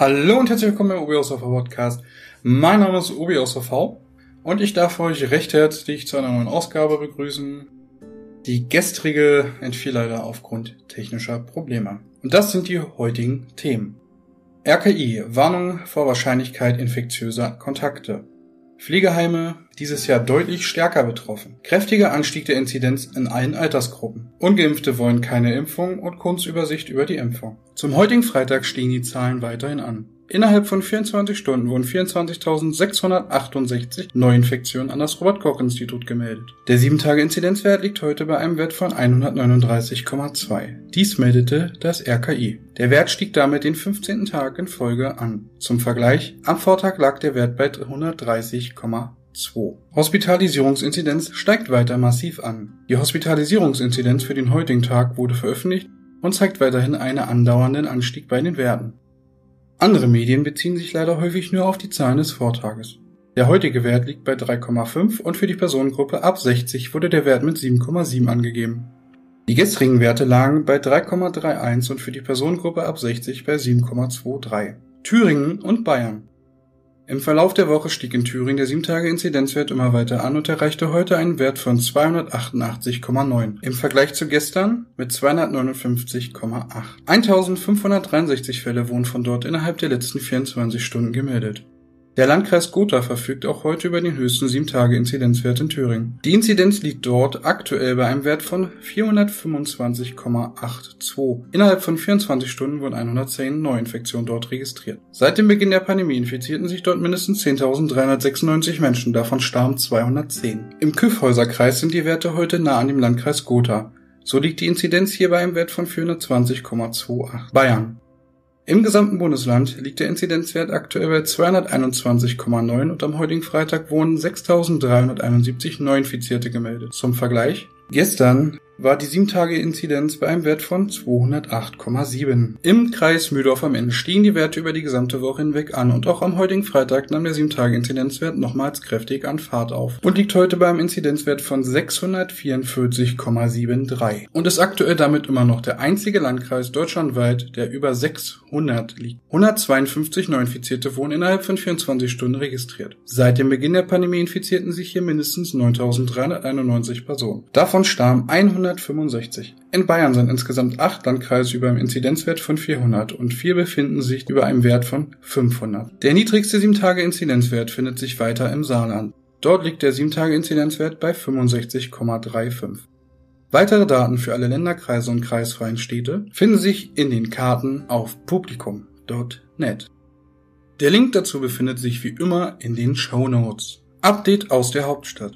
Hallo und herzlich willkommen Obi aus Podcast. Mein Name ist aus und ich darf euch recht herzlich zu einer neuen Ausgabe begrüßen. Die gestrige entfiel leider aufgrund technischer Probleme. Und das sind die heutigen Themen. RKI, Warnung vor Wahrscheinlichkeit infektiöser Kontakte. Pflegeheime dieses Jahr deutlich stärker betroffen. Kräftiger Anstieg der Inzidenz in allen Altersgruppen. Ungeimpfte wollen keine Impfung und Kunstübersicht über die Impfung. Zum heutigen Freitag stiegen die Zahlen weiterhin an. Innerhalb von 24 Stunden wurden 24.668 Neuinfektionen an das Robert-Koch-Institut gemeldet. Der 7-Tage-Inzidenzwert liegt heute bei einem Wert von 139,2. Dies meldete das RKI. Der Wert stieg damit den 15. Tag in Folge an. Zum Vergleich, am Vortag lag der Wert bei 130,2. Hospitalisierungsinzidenz steigt weiter massiv an. Die Hospitalisierungsinzidenz für den heutigen Tag wurde veröffentlicht und zeigt weiterhin einen andauernden Anstieg bei den Werten. Andere Medien beziehen sich leider häufig nur auf die Zahlen des Vortages. Der heutige Wert liegt bei 3,5 und für die Personengruppe ab 60 wurde der Wert mit 7,7 angegeben. Die gestrigen Werte lagen bei 3,31 und für die Personengruppe ab 60 bei 7,23. Thüringen und Bayern. Im Verlauf der Woche stieg in Thüringen der 7-Tage-Inzidenzwert immer weiter an und erreichte heute einen Wert von 288,9. Im Vergleich zu gestern mit 259,8. 1563 Fälle wurden von dort innerhalb der letzten 24 Stunden gemeldet. Der Landkreis Gotha verfügt auch heute über den höchsten 7-Tage-Inzidenzwert in Thüringen. Die Inzidenz liegt dort aktuell bei einem Wert von 425,82. Innerhalb von 24 Stunden wurden 110 Neuinfektionen dort registriert. Seit dem Beginn der Pandemie infizierten sich dort mindestens 10.396 Menschen, davon starben 210. Im Küffhäuserkreis sind die Werte heute nah an dem Landkreis Gotha. So liegt die Inzidenz hier bei einem Wert von 420,28. Bayern. Im gesamten Bundesland liegt der Inzidenzwert aktuell bei 221,9 und am heutigen Freitag wurden 6.371 Neuinfizierte gemeldet. Zum Vergleich, gestern war die 7-Tage-Inzidenz bei einem Wert von 208,7. Im Kreis Mühldorf am Ende stiegen die Werte über die gesamte Woche hinweg an und auch am heutigen Freitag nahm der 7-Tage-Inzidenzwert nochmals kräftig an Fahrt auf und liegt heute beim Inzidenzwert von 644,73 und ist aktuell damit immer noch der einzige Landkreis deutschlandweit, der über 600 liegt. 152 Neuinfizierte wurden innerhalb von 24 Stunden registriert. Seit dem Beginn der Pandemie infizierten sich hier mindestens 9.391 Personen. Davon starben 100 165. In Bayern sind insgesamt acht Landkreise über einem Inzidenzwert von 400 und vier befinden sich über einem Wert von 500. Der niedrigste 7-Tage-Inzidenzwert findet sich weiter im Saarland. Dort liegt der 7-Tage-Inzidenzwert bei 65,35. Weitere Daten für alle Länderkreise und kreisfreien Städte finden sich in den Karten auf publikum.net. Der Link dazu befindet sich wie immer in den Show Notes. Update aus der Hauptstadt.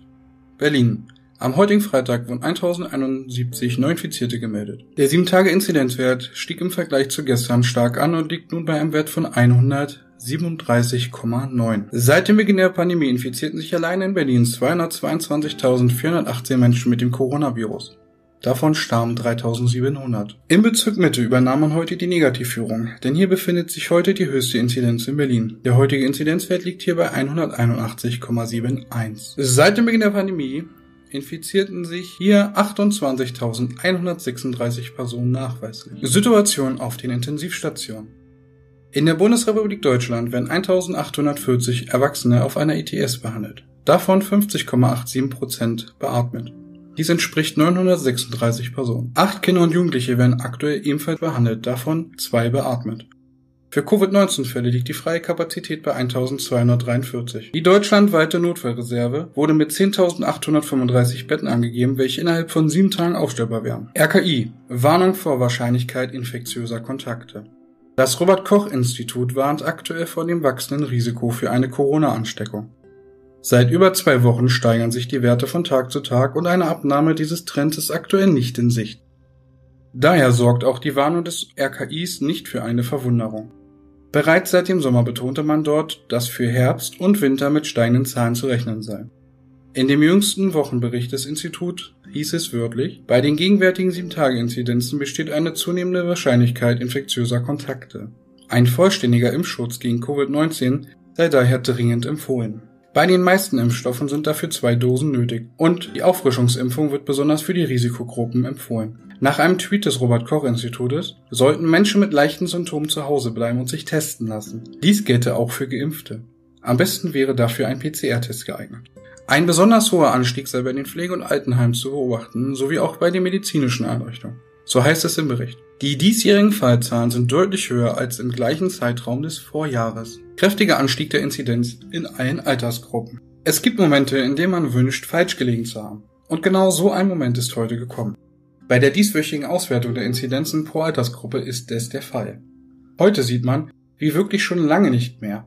Berlin. Am heutigen Freitag wurden 1071 Neuinfizierte gemeldet. Der 7-Tage-Inzidenzwert stieg im Vergleich zu gestern stark an und liegt nun bei einem Wert von 137,9. Seit dem Beginn der Pandemie infizierten sich allein in Berlin 222.418 Menschen mit dem Coronavirus. Davon starben 3700. Im Bezirk Mitte übernahm man heute die Negativführung, denn hier befindet sich heute die höchste Inzidenz in Berlin. Der heutige Inzidenzwert liegt hier bei 181,71. Seit dem Beginn der Pandemie infizierten sich hier 28.136 Personen nachweislich. Situation auf den Intensivstationen. In der Bundesrepublik Deutschland werden 1840 Erwachsene auf einer ITS behandelt, davon 50,87 Prozent beatmet. Dies entspricht 936 Personen. Acht Kinder und Jugendliche werden aktuell ebenfalls behandelt, davon zwei beatmet. Für Covid-19-Fälle liegt die freie Kapazität bei 1243. Die deutschlandweite Notfallreserve wurde mit 10.835 Betten angegeben, welche innerhalb von sieben Tagen aufstellbar wären. RKI. Warnung vor Wahrscheinlichkeit infektiöser Kontakte. Das Robert Koch Institut warnt aktuell vor dem wachsenden Risiko für eine Corona-Ansteckung. Seit über zwei Wochen steigern sich die Werte von Tag zu Tag und eine Abnahme dieses Trends ist aktuell nicht in Sicht. Daher sorgt auch die Warnung des RKIs nicht für eine Verwunderung. Bereits seit dem Sommer betonte man dort, dass für Herbst und Winter mit steigenden Zahlen zu rechnen sei. In dem jüngsten Wochenbericht des Instituts hieß es wörtlich, bei den gegenwärtigen 7-Tage-Inzidenzen besteht eine zunehmende Wahrscheinlichkeit infektiöser Kontakte. Ein vollständiger Impfschutz gegen Covid-19 sei daher dringend empfohlen. Bei den meisten Impfstoffen sind dafür zwei Dosen nötig und die Auffrischungsimpfung wird besonders für die Risikogruppen empfohlen. Nach einem Tweet des Robert Koch Institutes sollten Menschen mit leichten Symptomen zu Hause bleiben und sich testen lassen. Dies gelte auch für Geimpfte. Am besten wäre dafür ein PCR-Test geeignet. Ein besonders hoher Anstieg sei bei den Pflege- und Altenheimen zu beobachten, sowie auch bei den medizinischen Einrichtungen. So heißt es im Bericht. Die diesjährigen Fallzahlen sind deutlich höher als im gleichen Zeitraum des Vorjahres. Kräftiger Anstieg der Inzidenz in allen Altersgruppen. Es gibt Momente, in denen man wünscht, falsch gelegen zu haben. Und genau so ein Moment ist heute gekommen. Bei der dieswöchigen Auswertung der Inzidenzen pro Altersgruppe ist es der Fall. Heute sieht man, wie wirklich schon lange nicht mehr,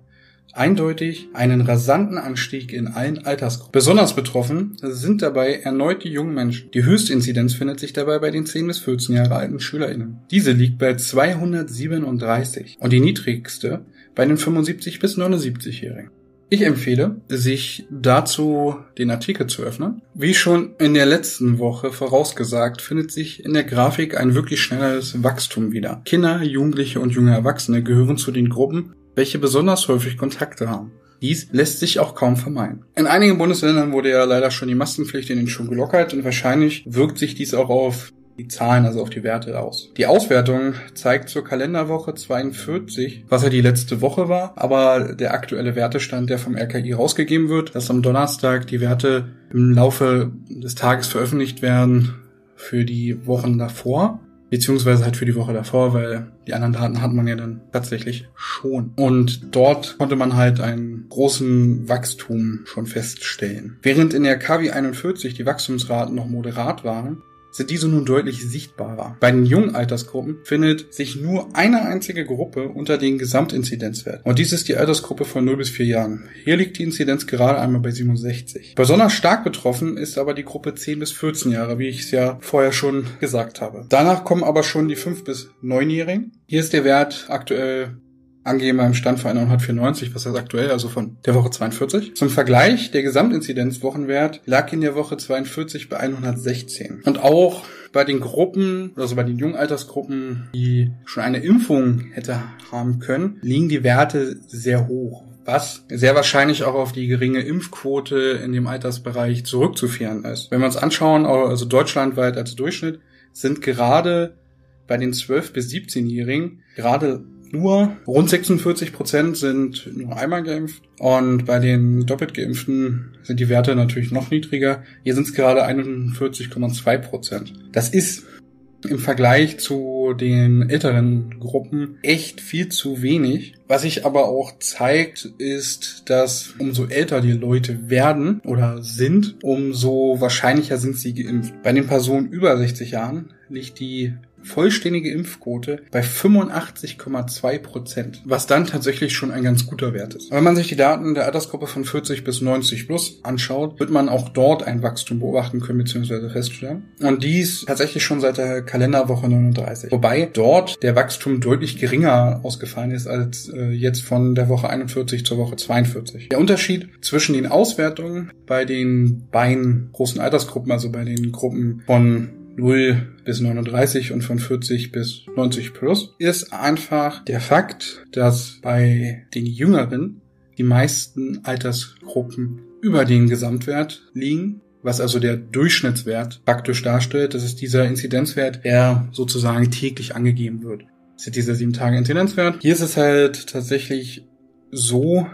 eindeutig einen rasanten Anstieg in allen Altersgruppen. Besonders betroffen sind dabei erneut die jungen Menschen. Die höchste Inzidenz findet sich dabei bei den 10 bis 14 Jahre alten SchülerInnen. Diese liegt bei 237 und die niedrigste bei den 75 bis 79-Jährigen. Ich empfehle, sich dazu den Artikel zu öffnen. Wie schon in der letzten Woche vorausgesagt, findet sich in der Grafik ein wirklich schnelleres Wachstum wieder. Kinder, Jugendliche und junge Erwachsene gehören zu den Gruppen, welche besonders häufig Kontakte haben. Dies lässt sich auch kaum vermeiden. In einigen Bundesländern wurde ja leider schon die Maskenpflicht in den Schulen gelockert und wahrscheinlich wirkt sich dies auch auf die Zahlen, also auf die Werte aus. Die Auswertung zeigt zur Kalenderwoche 42, was ja die letzte Woche war, aber der aktuelle Wertestand, der vom RKI rausgegeben wird, dass am Donnerstag die Werte im Laufe des Tages veröffentlicht werden für die Wochen davor, beziehungsweise halt für die Woche davor, weil die anderen Daten hat man ja dann tatsächlich schon. Und dort konnte man halt einen großen Wachstum schon feststellen. Während in der KW 41 die Wachstumsraten noch moderat waren, sind diese nun deutlich sichtbarer. Bei den jungen Altersgruppen findet sich nur eine einzige Gruppe unter den Gesamtinzidenzwerten. Und dies ist die Altersgruppe von 0 bis 4 Jahren. Hier liegt die Inzidenz gerade einmal bei 67. Besonders stark betroffen ist aber die Gruppe 10 bis 14 Jahre, wie ich es ja vorher schon gesagt habe. Danach kommen aber schon die 5 bis 9-Jährigen. Hier ist der Wert aktuell angegeben beim Stand für 194, was ist aktuell, also von der Woche 42. Zum Vergleich, der Gesamtinzidenzwochenwert lag in der Woche 42 bei 116. Und auch bei den Gruppen, also bei den Jungaltersgruppen, die schon eine Impfung hätte haben können, liegen die Werte sehr hoch was sehr wahrscheinlich auch auf die geringe Impfquote in dem Altersbereich zurückzuführen ist. Wenn wir uns anschauen, also deutschlandweit als Durchschnitt, sind gerade bei den 12- bis 17-Jährigen gerade nur rund 46 Prozent sind nur einmal geimpft und bei den doppelt geimpften sind die Werte natürlich noch niedriger. Hier sind es gerade 41,2 Prozent. Das ist im Vergleich zu den älteren Gruppen echt viel zu wenig. Was sich aber auch zeigt, ist, dass umso älter die Leute werden oder sind, umso wahrscheinlicher sind sie geimpft. Bei den Personen über 60 Jahren liegt die vollständige Impfquote bei 85,2 Prozent, was dann tatsächlich schon ein ganz guter Wert ist. wenn man sich die Daten der Altersgruppe von 40 bis 90 plus anschaut, wird man auch dort ein Wachstum beobachten können bzw. feststellen. Und dies tatsächlich schon seit der Kalenderwoche 39. Wobei dort der Wachstum deutlich geringer ausgefallen ist als äh, jetzt von der Woche 41 zur Woche 42. Der Unterschied zwischen den Auswertungen bei den beiden großen Altersgruppen, also bei den Gruppen von 0 bis 39 und von 40 bis 90 plus, ist einfach der Fakt, dass bei den Jüngeren die meisten Altersgruppen über den Gesamtwert liegen, was also der Durchschnittswert praktisch darstellt. Das ist dieser Inzidenzwert, der sozusagen täglich angegeben wird. Das ist dieser 7 Tage Inzidenzwert. Hier ist es halt tatsächlich so,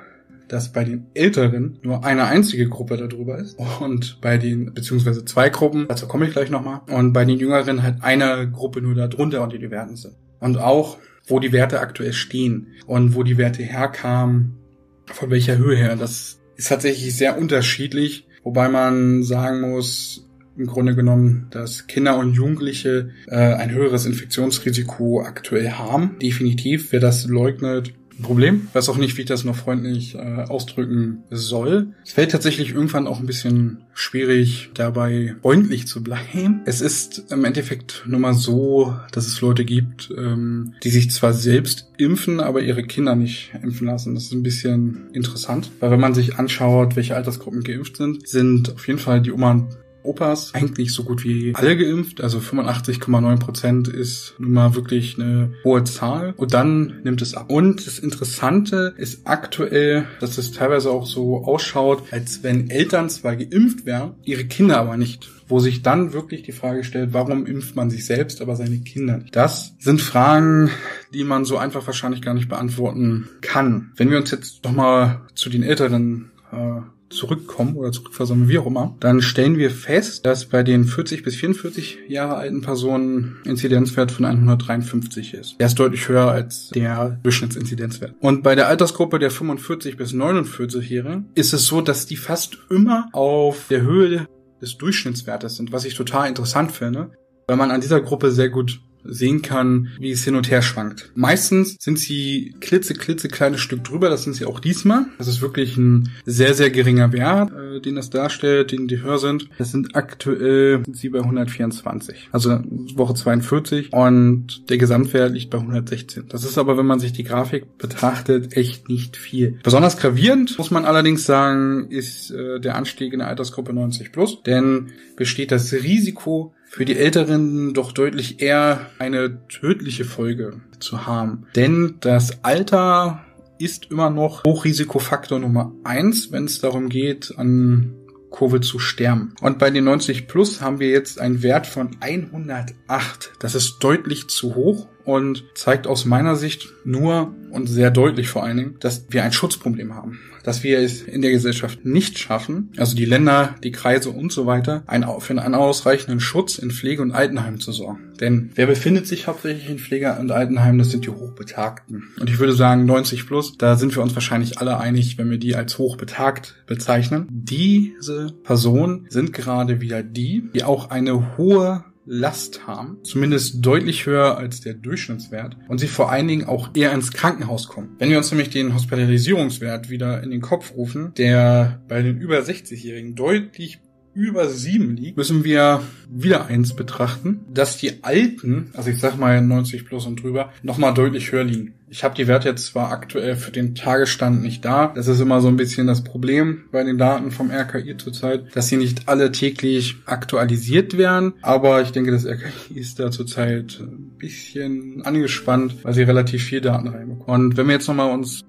dass bei den Älteren nur eine einzige Gruppe darüber ist und bei den, beziehungsweise zwei Gruppen, dazu komme ich gleich nochmal, und bei den Jüngeren halt eine Gruppe nur darunter und die Werten sind. Und auch, wo die Werte aktuell stehen und wo die Werte herkamen, von welcher Höhe her, das ist tatsächlich sehr unterschiedlich, wobei man sagen muss, im Grunde genommen, dass Kinder und Jugendliche äh, ein höheres Infektionsrisiko aktuell haben. Definitiv. Wer das leugnet, Problem. Ich weiß auch nicht, wie ich das noch freundlich äh, ausdrücken soll. Es fällt tatsächlich irgendwann auch ein bisschen schwierig, dabei freundlich zu bleiben. Es ist im Endeffekt nur mal so, dass es Leute gibt, ähm, die sich zwar selbst impfen, aber ihre Kinder nicht impfen lassen. Das ist ein bisschen interessant, weil wenn man sich anschaut, welche Altersgruppen geimpft sind, sind auf jeden Fall die Oma Opas eigentlich so gut wie alle geimpft. Also 85,9 Prozent ist nun mal wirklich eine hohe Zahl. Und dann nimmt es ab. Und das Interessante ist aktuell, dass es teilweise auch so ausschaut, als wenn Eltern zwar geimpft wären, ihre Kinder aber nicht wo sich dann wirklich die Frage stellt, warum impft man sich selbst, aber seine Kinder nicht? Das sind Fragen, die man so einfach wahrscheinlich gar nicht beantworten kann. Wenn wir uns jetzt nochmal zu den Älteren äh, zurückkommen oder zurückversammeln, wie auch immer, dann stellen wir fest, dass bei den 40 bis 44 Jahre alten Personen Inzidenzwert von 153 ist. Der ist deutlich höher als der Durchschnittsinzidenzwert. Und bei der Altersgruppe der 45 bis 49-Jährigen ist es so, dass die fast immer auf der Höhe des Durchschnittswertes sind, was ich total interessant finde, weil man an dieser Gruppe sehr gut sehen kann, wie es hin und her schwankt. Meistens sind sie klitze, klitze kleines Stück drüber, das sind sie auch diesmal. Das ist wirklich ein sehr, sehr geringer Wert, äh, den das darstellt, den die höher sind. Das sind aktuell sind sie bei 124, also Woche 42 und der Gesamtwert liegt bei 116. Das ist aber, wenn man sich die Grafik betrachtet, echt nicht viel. Besonders gravierend, muss man allerdings sagen, ist äh, der Anstieg in der Altersgruppe 90 plus, denn besteht das Risiko für die Älteren doch deutlich eher eine tödliche Folge zu haben. Denn das Alter ist immer noch Hochrisikofaktor Nummer eins, wenn es darum geht, an Covid zu sterben. Und bei den 90 plus haben wir jetzt einen Wert von 108. Das ist deutlich zu hoch und zeigt aus meiner Sicht nur und sehr deutlich vor allen Dingen, dass wir ein Schutzproblem haben. Dass wir es in der Gesellschaft nicht schaffen, also die Länder, die Kreise und so weiter, für einen ausreichenden Schutz in Pflege- und Altenheimen zu sorgen. Denn wer befindet sich hauptsächlich in Pflege- und Altenheimen? Das sind die Hochbetagten. Und ich würde sagen, 90 plus, da sind wir uns wahrscheinlich alle einig, wenn wir die als hochbetagt bezeichnen. Diese Personen sind gerade wieder die, die auch eine hohe Last haben, zumindest deutlich höher als der Durchschnittswert und sie vor allen Dingen auch eher ins Krankenhaus kommen. Wenn wir uns nämlich den Hospitalisierungswert wieder in den Kopf rufen, der bei den über 60-Jährigen deutlich über sieben liegt, müssen wir wieder eins betrachten, dass die Alten, also ich sag mal 90 plus und drüber, nochmal deutlich höher liegen. Ich habe die Werte jetzt zwar aktuell für den Tagesstand nicht da. Das ist immer so ein bisschen das Problem bei den Daten vom RKI zurzeit, dass sie nicht alle täglich aktualisiert werden. Aber ich denke, das RKI ist da zurzeit ein bisschen angespannt, weil sie relativ viel Daten reinbekommen. Und wenn wir jetzt nochmal uns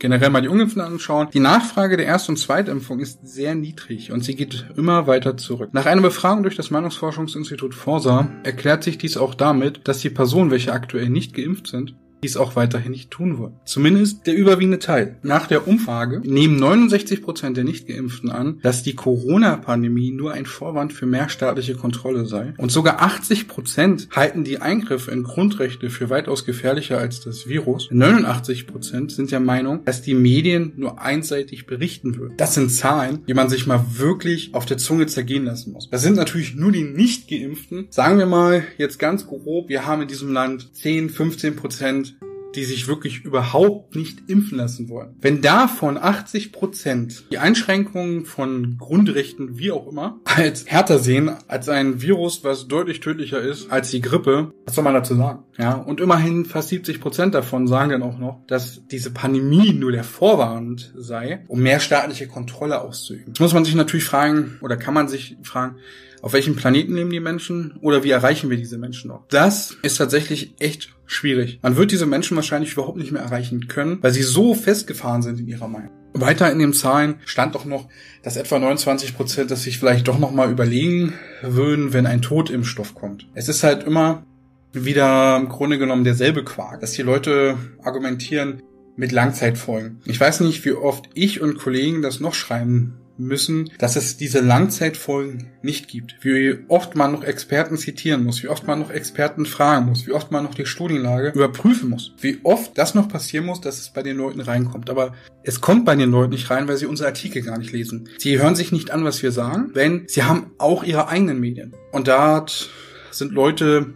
generell mal die Ungeimpften anschauen, die Nachfrage der Erst- und Zweitimpfung ist sehr niedrig und sie geht immer weiter zurück. Nach einer Befragung durch das Meinungsforschungsinstitut Forsa erklärt sich dies auch damit, dass die Personen, welche aktuell nicht geimpft sind, dies auch weiterhin nicht tun wollen. Zumindest der überwiegende Teil. Nach der Umfrage nehmen 69 Prozent der Nichtgeimpften an, dass die Corona-Pandemie nur ein Vorwand für mehr staatliche Kontrolle sei. Und sogar 80 Prozent halten die Eingriffe in Grundrechte für weitaus gefährlicher als das Virus. 89 Prozent sind der Meinung, dass die Medien nur einseitig berichten würden. Das sind Zahlen, die man sich mal wirklich auf der Zunge zergehen lassen muss. Das sind natürlich nur die Nichtgeimpften. Sagen wir mal jetzt ganz grob, wir haben in diesem Land 10, 15 Prozent die sich wirklich überhaupt nicht impfen lassen wollen. Wenn davon 80 Prozent die Einschränkungen von Grundrechten, wie auch immer, als härter sehen, als ein Virus, was deutlich tödlicher ist als die Grippe, was soll man dazu sagen? Ja, und immerhin fast 70 Prozent davon sagen dann auch noch, dass diese Pandemie nur der Vorwand sei, um mehr staatliche Kontrolle auszuüben. Jetzt muss man sich natürlich fragen, oder kann man sich fragen, auf welchem Planeten leben die Menschen oder wie erreichen wir diese Menschen noch? Das ist tatsächlich echt schwierig. Man wird diese Menschen wahrscheinlich überhaupt nicht mehr erreichen können, weil sie so festgefahren sind in ihrer Meinung. Weiter in den Zahlen stand doch noch, dass etwa 29 Prozent das sich vielleicht doch noch mal überlegen würden, wenn ein Totimpfstoff kommt. Es ist halt immer wieder im Grunde genommen derselbe Quark, dass die Leute argumentieren mit Langzeitfolgen. Ich weiß nicht, wie oft ich und Kollegen das noch schreiben müssen, dass es diese Langzeitfolgen nicht gibt. Wie oft man noch Experten zitieren muss, wie oft man noch Experten fragen muss, wie oft man noch die Studienlage überprüfen muss, wie oft das noch passieren muss, dass es bei den Leuten reinkommt. Aber es kommt bei den Leuten nicht rein, weil sie unsere Artikel gar nicht lesen. Sie hören sich nicht an, was wir sagen, denn sie haben auch ihre eigenen Medien. Und da sind Leute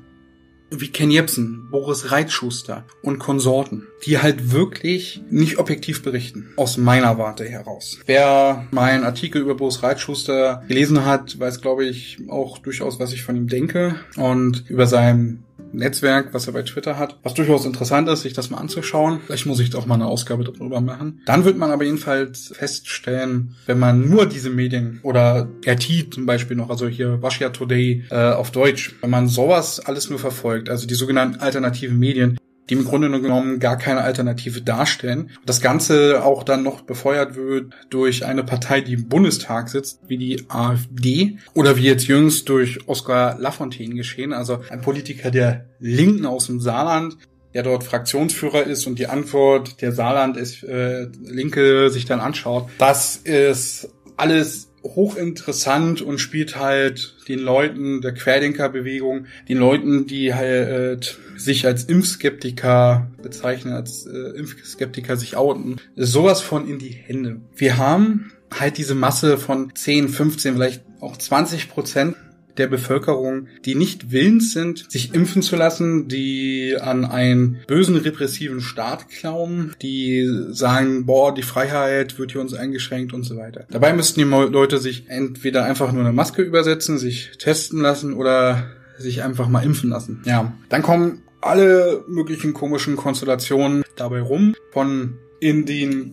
wie Ken Jebsen, Boris Reitschuster und Konsorten, die halt wirklich nicht objektiv berichten, aus meiner Warte heraus. Wer meinen Artikel über Boris Reitschuster gelesen hat, weiß, glaube ich, auch durchaus, was ich von ihm denke und über seinen Netzwerk, was er bei Twitter hat, was durchaus interessant ist, sich das mal anzuschauen. Vielleicht muss ich auch mal eine Ausgabe darüber machen. Dann wird man aber jedenfalls feststellen, wenn man nur diese Medien oder RT zum Beispiel noch, also hier Russia Today äh, auf Deutsch, wenn man sowas alles nur verfolgt, also die sogenannten alternativen Medien, die im Grunde genommen gar keine Alternative darstellen. Das Ganze auch dann noch befeuert wird durch eine Partei, die im Bundestag sitzt, wie die AfD oder wie jetzt jüngst durch Oskar Lafontaine geschehen, also ein Politiker der Linken aus dem Saarland, der dort Fraktionsführer ist und die Antwort der Saarland ist äh, Linke sich dann anschaut. Das ist alles hochinteressant und spielt halt den Leuten der Querdenkerbewegung, den Leuten, die halt sich als Impfskeptiker bezeichnen, als äh, Impfskeptiker sich outen, sowas von in die Hände. Wir haben halt diese Masse von 10, 15, vielleicht auch 20 Prozent der Bevölkerung, die nicht willens sind, sich impfen zu lassen, die an einen bösen repressiven Staat glauben, die sagen, boah, die Freiheit wird hier uns eingeschränkt und so weiter. Dabei müssten die Leute sich entweder einfach nur eine Maske übersetzen, sich testen lassen oder sich einfach mal impfen lassen. Ja, dann kommen alle möglichen komischen Konstellationen dabei rum. Von in den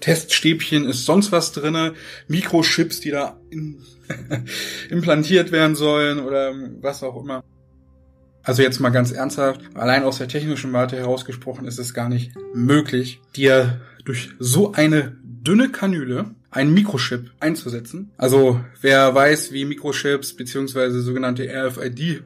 Teststäbchen ist sonst was drinne, Mikrochips, die da in implantiert werden sollen oder was auch immer. Also jetzt mal ganz ernsthaft, allein aus der technischen Warte herausgesprochen ist es gar nicht möglich, dir durch so eine dünne Kanüle einen Mikrochip einzusetzen. Also wer weiß, wie Mikrochips beziehungsweise sogenannte RFID-Chips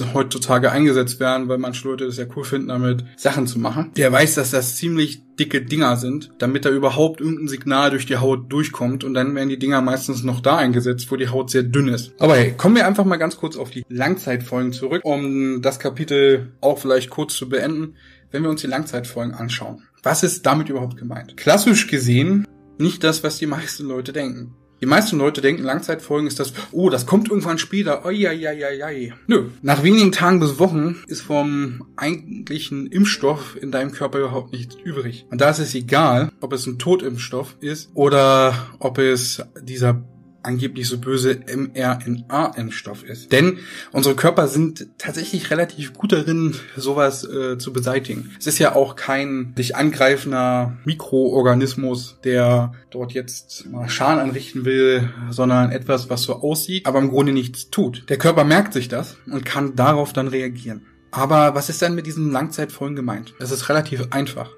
äh, heutzutage eingesetzt werden, weil manche Leute das ja cool finden, damit Sachen zu machen, der weiß, dass das ziemlich dicke Dinger sind, damit da überhaupt irgendein Signal durch die Haut durchkommt und dann werden die Dinger meistens noch da eingesetzt, wo die Haut sehr dünn ist. Aber hey, kommen wir einfach mal ganz kurz auf die Langzeitfolgen zurück, um das Kapitel auch vielleicht kurz zu beenden, wenn wir uns die Langzeitfolgen anschauen. Was ist damit überhaupt gemeint? Klassisch gesehen nicht das, was die meisten Leute denken. Die meisten Leute denken, Langzeitfolgen ist das, oh, das kommt irgendwann später, oi, oi, oi, oi. Nö. Nach wenigen Tagen bis Wochen ist vom eigentlichen Impfstoff in deinem Körper überhaupt nichts übrig. Und da ist es egal, ob es ein Totimpfstoff ist oder ob es dieser angeblich so böse mRNA-Impfstoff ist. Denn unsere Körper sind tatsächlich relativ gut darin, sowas äh, zu beseitigen. Es ist ja auch kein sich angreifender Mikroorganismus, der dort jetzt mal Schaden anrichten will, sondern etwas, was so aussieht, aber im Grunde nichts tut. Der Körper merkt sich das und kann darauf dann reagieren. Aber was ist denn mit diesen Langzeitfolgen gemeint? Es ist relativ einfach.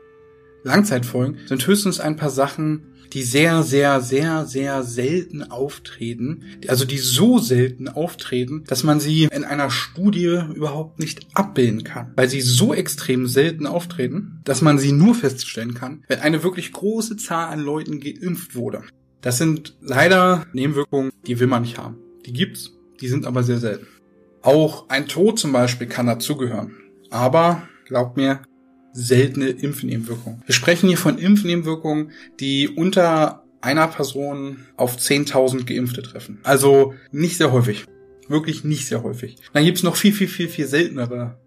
Langzeitfolgen sind höchstens ein paar Sachen, die sehr, sehr, sehr, sehr selten auftreten. Also die so selten auftreten, dass man sie in einer Studie überhaupt nicht abbilden kann. Weil sie so extrem selten auftreten, dass man sie nur feststellen kann, wenn eine wirklich große Zahl an Leuten geimpft wurde. Das sind leider Nebenwirkungen, die will man nicht haben. Die gibt's, die sind aber sehr selten. Auch ein Tod zum Beispiel kann dazugehören. Aber glaubt mir, seltene Impfnebenwirkungen. Wir sprechen hier von Impfnebenwirkungen, die unter einer Person auf 10.000 Geimpfte treffen. Also nicht sehr häufig. Wirklich nicht sehr häufig. Dann gibt's noch viel, viel, viel, viel seltenere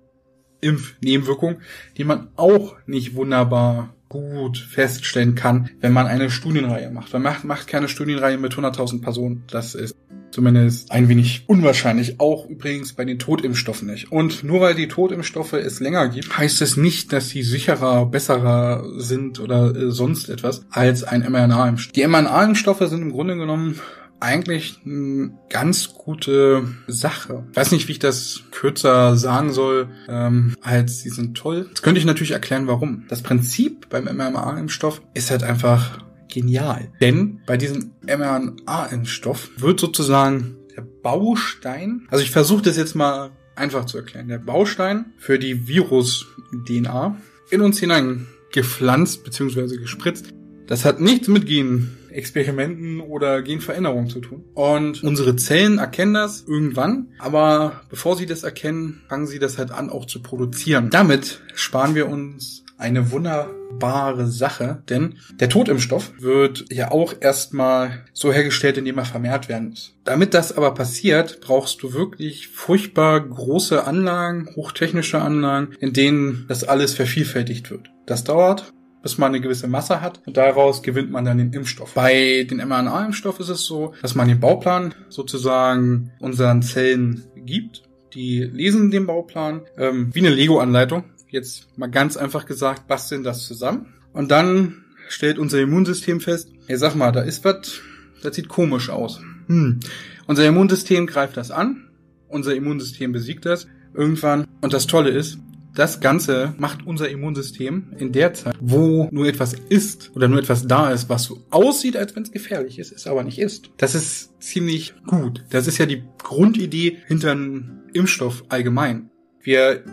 Impfnebenwirkungen, die man auch nicht wunderbar gut feststellen kann, wenn man eine Studienreihe macht. Man macht, macht keine Studienreihe mit 100.000 Personen. Das ist zumindest ein wenig unwahrscheinlich. Auch übrigens bei den Totimpfstoffen nicht. Und nur weil die Totimpfstoffe es länger gibt, heißt es nicht, dass sie sicherer, besserer sind oder äh, sonst etwas als ein mRNA-Impfstoff. Die mRNA-Impfstoffe sind im Grunde genommen eigentlich eine ganz gute Sache. Ich weiß nicht, wie ich das kürzer sagen soll, ähm, als sie sind toll. Jetzt könnte ich natürlich erklären, warum. Das Prinzip beim mRNA-Impfstoff ist halt einfach genial. Denn bei diesem mRNA-Impfstoff wird sozusagen der Baustein, also ich versuche das jetzt mal einfach zu erklären, der Baustein für die Virus-DNA in uns hinein gepflanzt bzw. gespritzt. Das hat nichts mit Genen Experimenten oder Genveränderungen zu tun. Und unsere Zellen erkennen das irgendwann, aber bevor sie das erkennen, fangen sie das halt an auch zu produzieren. Damit sparen wir uns eine wunderbare Sache, denn der Totimpfstoff wird ja auch erstmal so hergestellt, indem er vermehrt werden muss. Damit das aber passiert, brauchst du wirklich furchtbar große Anlagen, hochtechnische Anlagen, in denen das alles vervielfältigt wird. Das dauert bis man eine gewisse Masse hat und daraus gewinnt man dann den Impfstoff. Bei den mRNA-Impfstoff ist es so, dass man den Bauplan sozusagen unseren Zellen gibt Die lesen den Bauplan ähm, wie eine Lego-Anleitung. Jetzt mal ganz einfach gesagt, basteln das zusammen. Und dann stellt unser Immunsystem fest, hey, sag mal, da ist was, das sieht komisch aus. Hm. Unser Immunsystem greift das an, unser Immunsystem besiegt das irgendwann. Und das Tolle ist, das Ganze macht unser Immunsystem in der Zeit, wo nur etwas ist oder nur etwas da ist, was so aussieht, als wenn es gefährlich ist, es aber nicht ist. Das ist ziemlich gut. Das ist ja die Grundidee hinter einem Impfstoff allgemein. Wir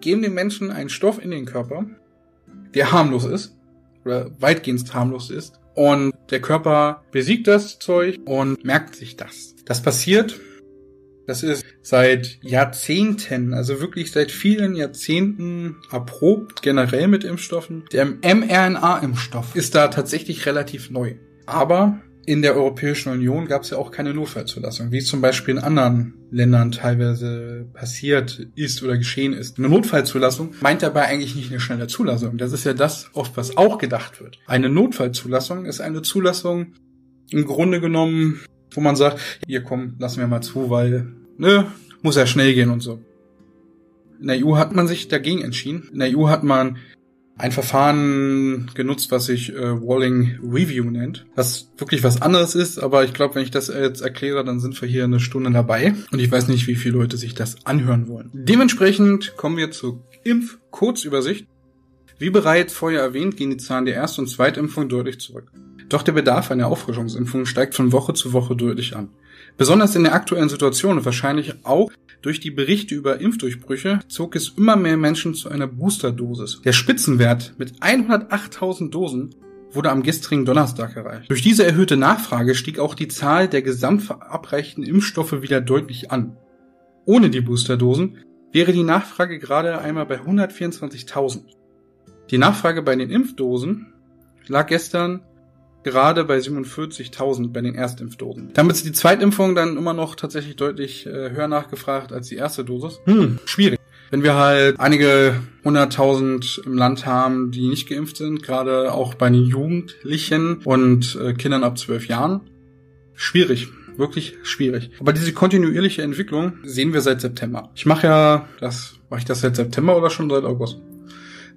geben den Menschen einen Stoff in den Körper, der harmlos ist oder weitgehend harmlos ist und der Körper besiegt das Zeug und merkt sich das. Das passiert das ist seit Jahrzehnten, also wirklich seit vielen Jahrzehnten erprobt, generell mit Impfstoffen. Der mRNA-Impfstoff ist da tatsächlich relativ neu. Aber in der Europäischen Union gab es ja auch keine Notfallzulassung, wie es zum Beispiel in anderen Ländern teilweise passiert ist oder geschehen ist. Eine Notfallzulassung meint dabei eigentlich nicht eine schnelle Zulassung. Das ist ja das, oft was auch gedacht wird. Eine Notfallzulassung ist eine Zulassung im Grunde genommen, wo man sagt, hier komm, lassen wir mal zu, weil ne, muss ja schnell gehen und so. In der EU hat man sich dagegen entschieden. In der EU hat man ein Verfahren genutzt, was sich äh, Walling Review nennt, was wirklich was anderes ist, aber ich glaube, wenn ich das jetzt erkläre, dann sind wir hier eine Stunde dabei und ich weiß nicht, wie viele Leute sich das anhören wollen. Dementsprechend kommen wir zur Impf-Kurzübersicht. Wie bereits vorher erwähnt, gehen die Zahlen der Erst- und Zweitimpfung deutlich zurück. Doch der Bedarf einer Auffrischungsimpfung steigt von Woche zu Woche deutlich an. Besonders in der aktuellen Situation und wahrscheinlich auch durch die Berichte über Impfdurchbrüche zog es immer mehr Menschen zu einer Boosterdosis. Der Spitzenwert mit 108.000 Dosen wurde am gestrigen Donnerstag erreicht. Durch diese erhöhte Nachfrage stieg auch die Zahl der gesamt verabreichten Impfstoffe wieder deutlich an. Ohne die Boosterdosen wäre die Nachfrage gerade einmal bei 124.000. Die Nachfrage bei den Impfdosen lag gestern gerade bei 47.000 bei den Erstimpfdosen. Damit ist die Zweitimpfung dann immer noch tatsächlich deutlich äh, höher nachgefragt als die erste Dosis. Hm, schwierig. Wenn wir halt einige hunderttausend im Land haben, die nicht geimpft sind, gerade auch bei den Jugendlichen und äh, Kindern ab zwölf Jahren, schwierig wirklich schwierig. Aber diese kontinuierliche Entwicklung sehen wir seit September. Ich mache ja das, mache ich das seit September oder schon seit August?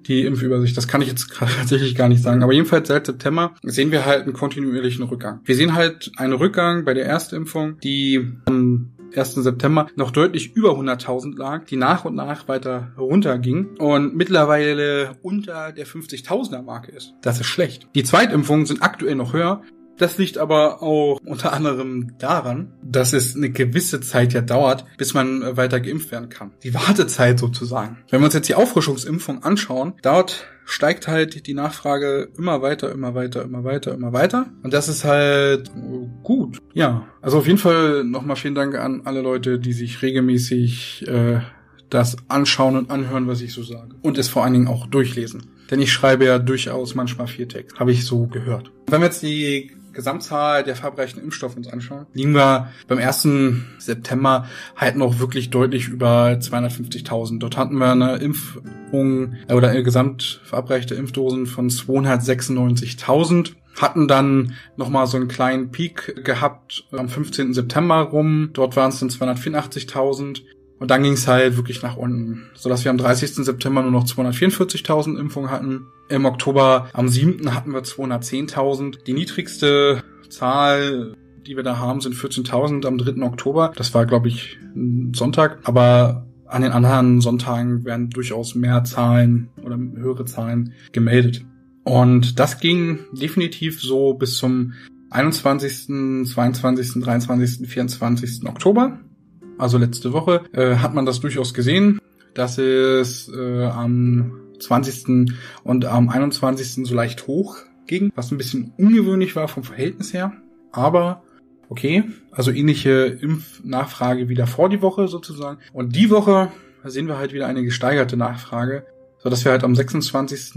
Die Impfübersicht. Das kann ich jetzt tatsächlich gar nicht sagen. Aber jedenfalls seit September sehen wir halt einen kontinuierlichen Rückgang. Wir sehen halt einen Rückgang bei der Erstimpfung, die am 1. September noch deutlich über 100.000 lag, die nach und nach weiter runterging und mittlerweile unter der 50.000er Marke ist. Das ist schlecht. Die Zweitimpfungen sind aktuell noch höher, das liegt aber auch unter anderem daran, dass es eine gewisse Zeit ja dauert, bis man weiter geimpft werden kann. Die Wartezeit sozusagen. Wenn wir uns jetzt die Auffrischungsimpfung anschauen, dort steigt halt die Nachfrage immer weiter, immer weiter, immer weiter, immer weiter. Und das ist halt gut. Ja, also auf jeden Fall nochmal vielen Dank an alle Leute, die sich regelmäßig äh, das anschauen und anhören, was ich so sage. Und es vor allen Dingen auch durchlesen. Denn ich schreibe ja durchaus manchmal viel Text. Habe ich so gehört. Wenn wir jetzt die Gesamtzahl der verabreichten Impfstoffe uns anschauen, liegen wir beim 1. September halt noch wirklich deutlich über 250.000. Dort hatten wir eine Impfung äh, oder gesamt verabreichte Impfdosen von 296.000 hatten dann nochmal so einen kleinen Peak gehabt am 15. September rum. Dort waren es dann 284.000. Und dann ging es halt wirklich nach unten, sodass wir am 30. September nur noch 244.000 Impfungen hatten. Im Oktober am 7. hatten wir 210.000. Die niedrigste Zahl, die wir da haben, sind 14.000 am 3. Oktober. Das war, glaube ich, ein Sonntag. Aber an den anderen Sonntagen werden durchaus mehr Zahlen oder höhere Zahlen gemeldet. Und das ging definitiv so bis zum 21., 22., 23., 24. Oktober also letzte Woche, äh, hat man das durchaus gesehen, dass es äh, am 20. und am 21. so leicht hoch ging, was ein bisschen ungewöhnlich war vom Verhältnis her. Aber okay, also ähnliche Impfnachfrage wieder vor die Woche sozusagen. Und die Woche sehen wir halt wieder eine gesteigerte Nachfrage, sodass wir halt am 26.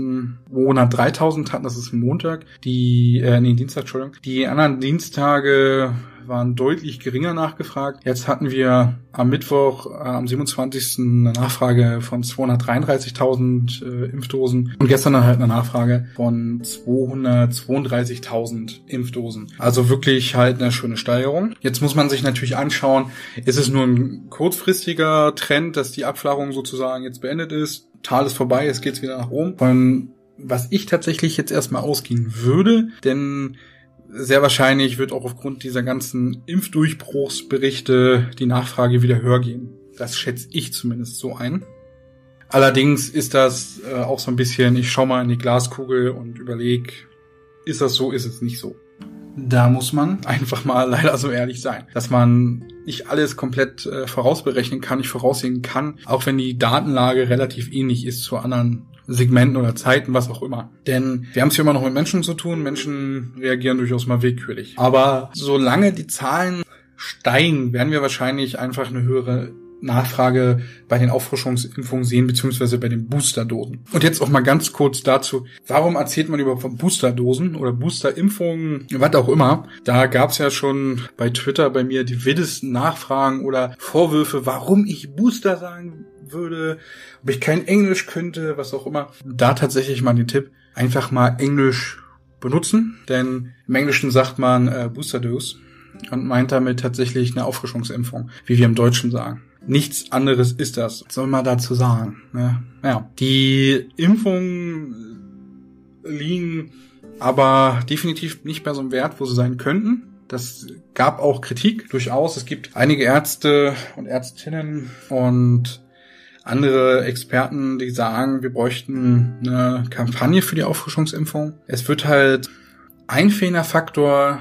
Monat 3000 hatten, das ist Montag, die, äh, nee, Dienstag, Entschuldigung. Die anderen Dienstage waren deutlich geringer nachgefragt. Jetzt hatten wir am Mittwoch, äh, am 27. eine Nachfrage von 233.000 äh, Impfdosen und gestern dann halt eine Nachfrage von 232.000 Impfdosen. Also wirklich halt eine schöne Steigerung. Jetzt muss man sich natürlich anschauen, ist es nur ein kurzfristiger Trend, dass die Abflachung sozusagen jetzt beendet ist? Tal ist vorbei, es geht wieder nach oben. Von was ich tatsächlich jetzt erstmal ausgehen würde, denn sehr wahrscheinlich wird auch aufgrund dieser ganzen Impfdurchbruchsberichte die Nachfrage wieder höher gehen. Das schätze ich zumindest so ein. Allerdings ist das äh, auch so ein bisschen, ich schau mal in die Glaskugel und überlege, ist das so, ist es nicht so. Da muss man einfach mal leider so ehrlich sein, dass man nicht alles komplett äh, vorausberechnen kann, nicht voraussehen kann, auch wenn die Datenlage relativ ähnlich ist zu anderen Segmenten oder Zeiten, was auch immer. Denn wir haben es hier immer noch mit Menschen zu tun. Menschen reagieren durchaus mal willkürlich. Aber solange die Zahlen steigen, werden wir wahrscheinlich einfach eine höhere Nachfrage bei den Auffrischungsimpfungen sehen, beziehungsweise bei den Boosterdosen. Und jetzt auch mal ganz kurz dazu, warum erzählt man überhaupt von Boosterdosen oder Boosterimpfungen, was auch immer. Da gab es ja schon bei Twitter bei mir die wildesten Nachfragen oder Vorwürfe, warum ich Booster sagen würde, ob ich kein Englisch könnte, was auch immer. Da tatsächlich mal den Tipp, einfach mal Englisch benutzen, denn im Englischen sagt man äh, Booster Dose und meint damit tatsächlich eine Auffrischungsimpfung, wie wir im Deutschen sagen. Nichts anderes ist das. Soll man dazu sagen? Ne? Ja, die Impfungen liegen aber definitiv nicht bei so einem Wert, wo sie sein könnten. Das gab auch Kritik durchaus. Es gibt einige Ärzte und Ärztinnen und andere Experten, die sagen, wir bräuchten eine Kampagne für die Auffrischungsimpfung. Es wird halt ein Fehlerfaktor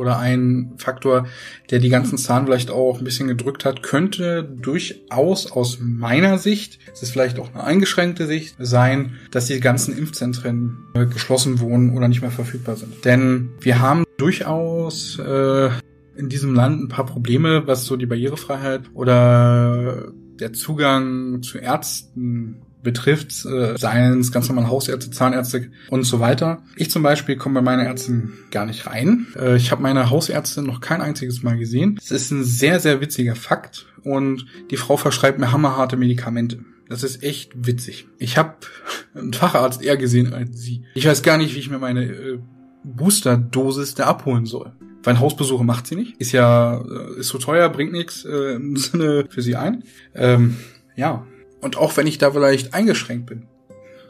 oder ein Faktor, der die ganzen Zahlen vielleicht auch ein bisschen gedrückt hat, könnte durchaus aus meiner Sicht, es ist vielleicht auch eine eingeschränkte Sicht, sein, dass die ganzen Impfzentren geschlossen wurden oder nicht mehr verfügbar sind. Denn wir haben durchaus äh, in diesem Land ein paar Probleme, was so die Barrierefreiheit oder der Zugang zu Ärzten betrifft, äh, seien es ganz normal Hausärzte, Zahnärzte und so weiter. Ich zum Beispiel komme bei meiner Ärztin gar nicht rein. Äh, ich habe meine Hausärztin noch kein einziges Mal gesehen. Es ist ein sehr, sehr witziger Fakt und die Frau verschreibt mir hammerharte Medikamente. Das ist echt witzig. Ich habe einen Facharzt eher gesehen als sie. Ich weiß gar nicht, wie ich mir meine äh, Booster-Dosis da abholen soll. Weil Hausbesuche macht sie nicht. Ist ja, äh, ist so teuer, bringt nichts äh, im Sinne für sie ein. Ähm, ja. Und auch wenn ich da vielleicht eingeschränkt bin,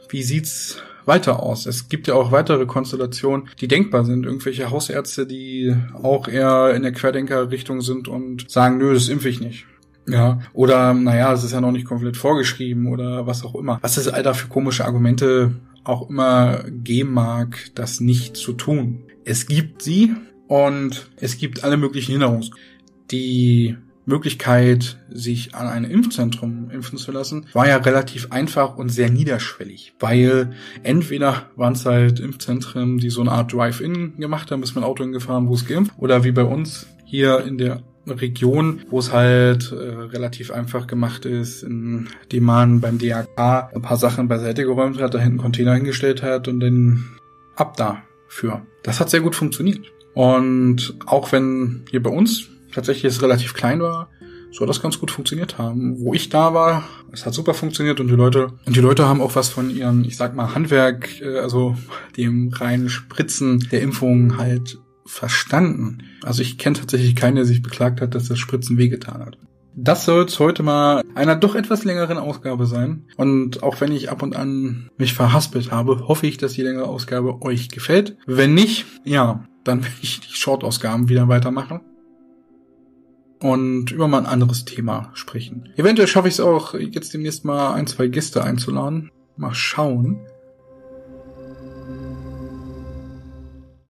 wie sieht's weiter aus? Es gibt ja auch weitere Konstellationen, die denkbar sind. Irgendwelche Hausärzte, die auch eher in der Querdenker-Richtung sind und sagen, nö, das impfe ich nicht. Ja, oder naja, es ist ja noch nicht komplett vorgeschrieben oder was auch immer. Was es all da für komische Argumente auch immer geben mag, das nicht zu tun. Es gibt sie, und es gibt alle möglichen Hinderungs. Die Möglichkeit, sich an ein Impfzentrum impfen zu lassen, war ja relativ einfach und sehr niederschwellig, weil entweder waren es halt Impfzentren, die so eine Art Drive-In gemacht haben, ist mein Auto hingefahren, wo es geimpft, oder wie bei uns hier in der Region, wo es halt äh, relativ einfach gemacht ist, indem man beim DAK ein paar Sachen beiseite geräumt hat, da hinten Container hingestellt hat und dann ab da für. Das hat sehr gut funktioniert. Und auch wenn hier bei uns tatsächlich es relativ klein war, soll das ganz gut funktioniert haben. Wo ich da war, es hat super funktioniert und die Leute, und die Leute haben auch was von ihrem, ich sag mal, Handwerk, äh, also dem reinen Spritzen der Impfung halt verstanden. Also ich kenne tatsächlich keinen, der sich beklagt hat, dass das Spritzen wehgetan hat. Das soll es heute mal einer doch etwas längeren Ausgabe sein. Und auch wenn ich ab und an mich verhaspelt habe, hoffe ich, dass die längere Ausgabe euch gefällt. Wenn nicht, ja, dann werde ich die Short-Ausgaben wieder weitermachen und über mal ein anderes Thema sprechen. Eventuell schaffe ich es auch, jetzt demnächst mal ein, zwei Gäste einzuladen. Mal schauen.